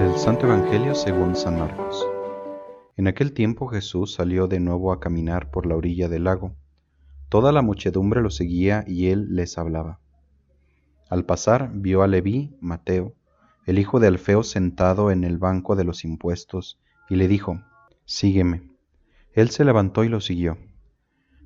Del Santo Evangelio según San Marcos. En aquel tiempo Jesús salió de nuevo a caminar por la orilla del lago. Toda la muchedumbre lo seguía y él les hablaba. Al pasar vio a Leví, Mateo, el hijo de Alfeo sentado en el banco de los impuestos, y le dijo, Sígueme. Él se levantó y lo siguió.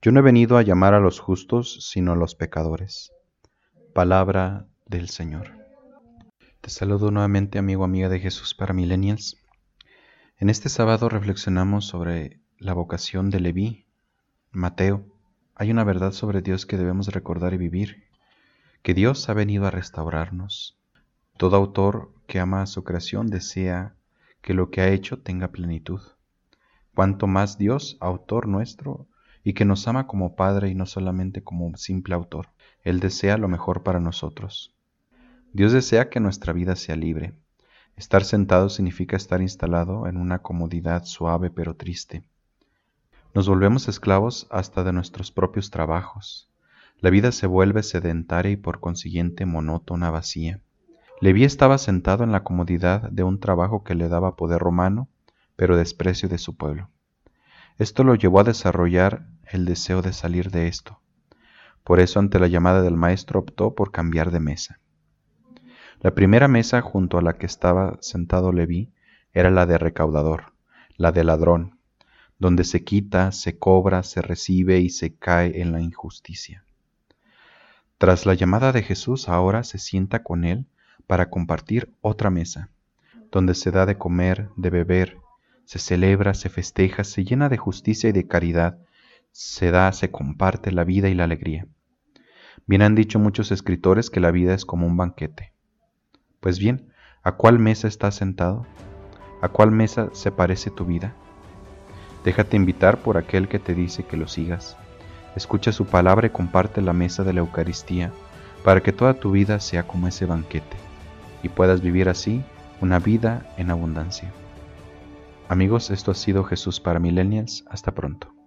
Yo no he venido a llamar a los justos, sino a los pecadores. Palabra del Señor. Te saludo nuevamente, amigo, amiga de Jesús para Millennials. En este sábado reflexionamos sobre la vocación de Leví, Mateo. Hay una verdad sobre Dios que debemos recordar y vivir, que Dios ha venido a restaurarnos. Todo autor que ama a su creación desea que lo que ha hecho tenga plenitud. Cuanto más Dios, autor nuestro, y que nos ama como Padre y no solamente como un simple autor. Él desea lo mejor para nosotros. Dios desea que nuestra vida sea libre. Estar sentado significa estar instalado en una comodidad suave pero triste. Nos volvemos esclavos hasta de nuestros propios trabajos. La vida se vuelve sedentaria y por consiguiente monótona, vacía. Leví estaba sentado en la comodidad de un trabajo que le daba poder romano, pero desprecio de su pueblo. Esto lo llevó a desarrollar el deseo de salir de esto. Por eso ante la llamada del maestro optó por cambiar de mesa. La primera mesa junto a la que estaba sentado Leví era la de recaudador, la de ladrón, donde se quita, se cobra, se recibe y se cae en la injusticia. Tras la llamada de Jesús ahora se sienta con él para compartir otra mesa, donde se da de comer, de beber, se celebra, se festeja, se llena de justicia y de caridad, se da, se comparte la vida y la alegría. Bien han dicho muchos escritores que la vida es como un banquete. Pues bien, ¿a cuál mesa estás sentado? ¿A cuál mesa se parece tu vida? Déjate invitar por aquel que te dice que lo sigas. Escucha su palabra y comparte la mesa de la Eucaristía para que toda tu vida sea como ese banquete y puedas vivir así una vida en abundancia. Amigos, esto ha sido Jesús para Millennials. Hasta pronto.